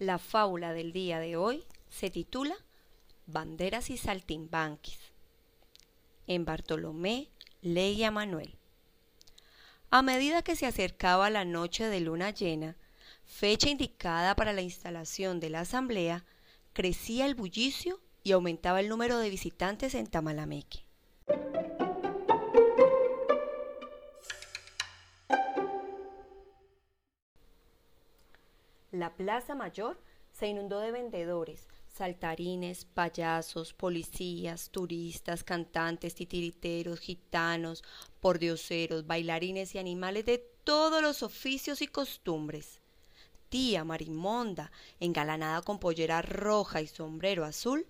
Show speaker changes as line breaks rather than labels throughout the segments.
La fábula del día de hoy se titula Banderas y saltimbanquis. En Bartolomé Leía Manuel. A medida que se acercaba la noche de luna llena, fecha indicada para la instalación de la asamblea, crecía el bullicio y aumentaba el número de visitantes en Tamalameque. La Plaza Mayor se inundó de vendedores, saltarines, payasos, policías, turistas, cantantes, titiriteros, gitanos, pordioseros, bailarines y animales de todos los oficios y costumbres. Tía Marimonda, engalanada con pollera roja y sombrero azul,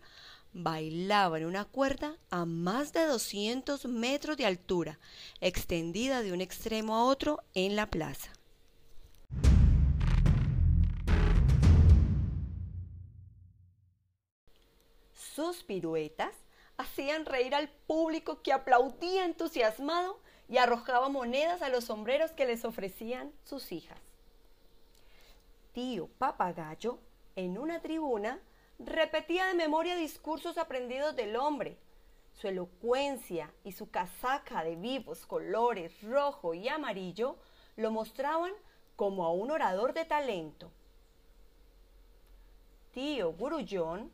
bailaba en una cuerda a más de doscientos metros de altura, extendida de un extremo a otro en la plaza. Sus piruetas hacían reír al público que aplaudía entusiasmado y arrojaba monedas a los sombreros que les ofrecían sus hijas. Tío Papagayo, en una tribuna, repetía de memoria discursos aprendidos del hombre. Su elocuencia y su casaca de vivos colores rojo y amarillo lo mostraban como a un orador de talento. Tío Gurullón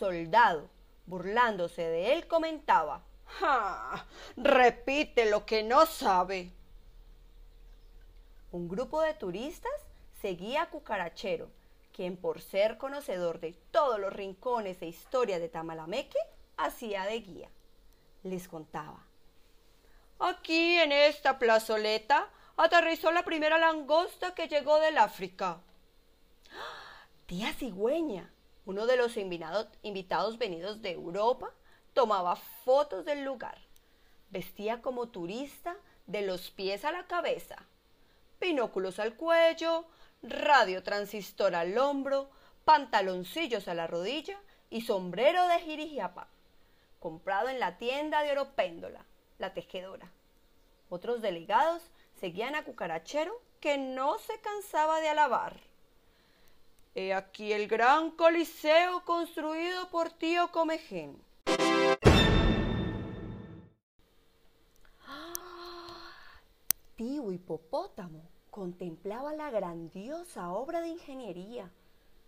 soldado, burlándose de él, comentaba ¡Ja! Repite lo que no sabe. Un grupo de turistas seguía a Cucarachero, quien por ser conocedor de todos los rincones e historias de Tamalameque, hacía de guía. Les contaba. Aquí en esta plazoleta aterrizó la primera langosta que llegó del África. ¡Ah! Tía cigüeña, uno de los invitados venidos de Europa tomaba fotos del lugar. Vestía como turista de los pies a la cabeza, binóculos al cuello, radio transistor al hombro, pantaloncillos a la rodilla y sombrero de jirijiapa, comprado en la tienda de Oropéndola, la tejedora. Otros delegados seguían a Cucarachero que no se cansaba de alabar. He aquí el gran coliseo construido por tío Comején. Tío Hipopótamo contemplaba la grandiosa obra de ingeniería,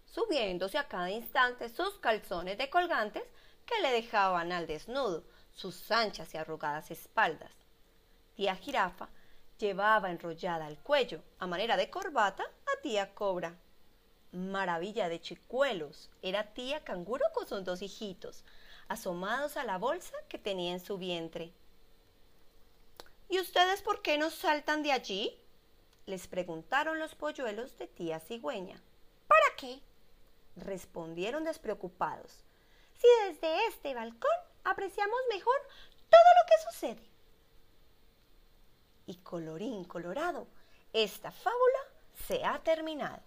subiéndose a cada instante sus calzones de colgantes que le dejaban al desnudo sus anchas y arrugadas espaldas. Tía Jirafa llevaba enrollada al cuello, a manera de corbata, a tía Cobra maravilla de chicuelos, era tía canguro con sus dos hijitos, asomados a la bolsa que tenía en su vientre. ¿Y ustedes por qué no saltan de allí? les preguntaron los polluelos de tía cigüeña. ¿Para qué? respondieron despreocupados. Si desde este balcón apreciamos mejor todo lo que sucede. Y colorín colorado, esta fábula se ha terminado.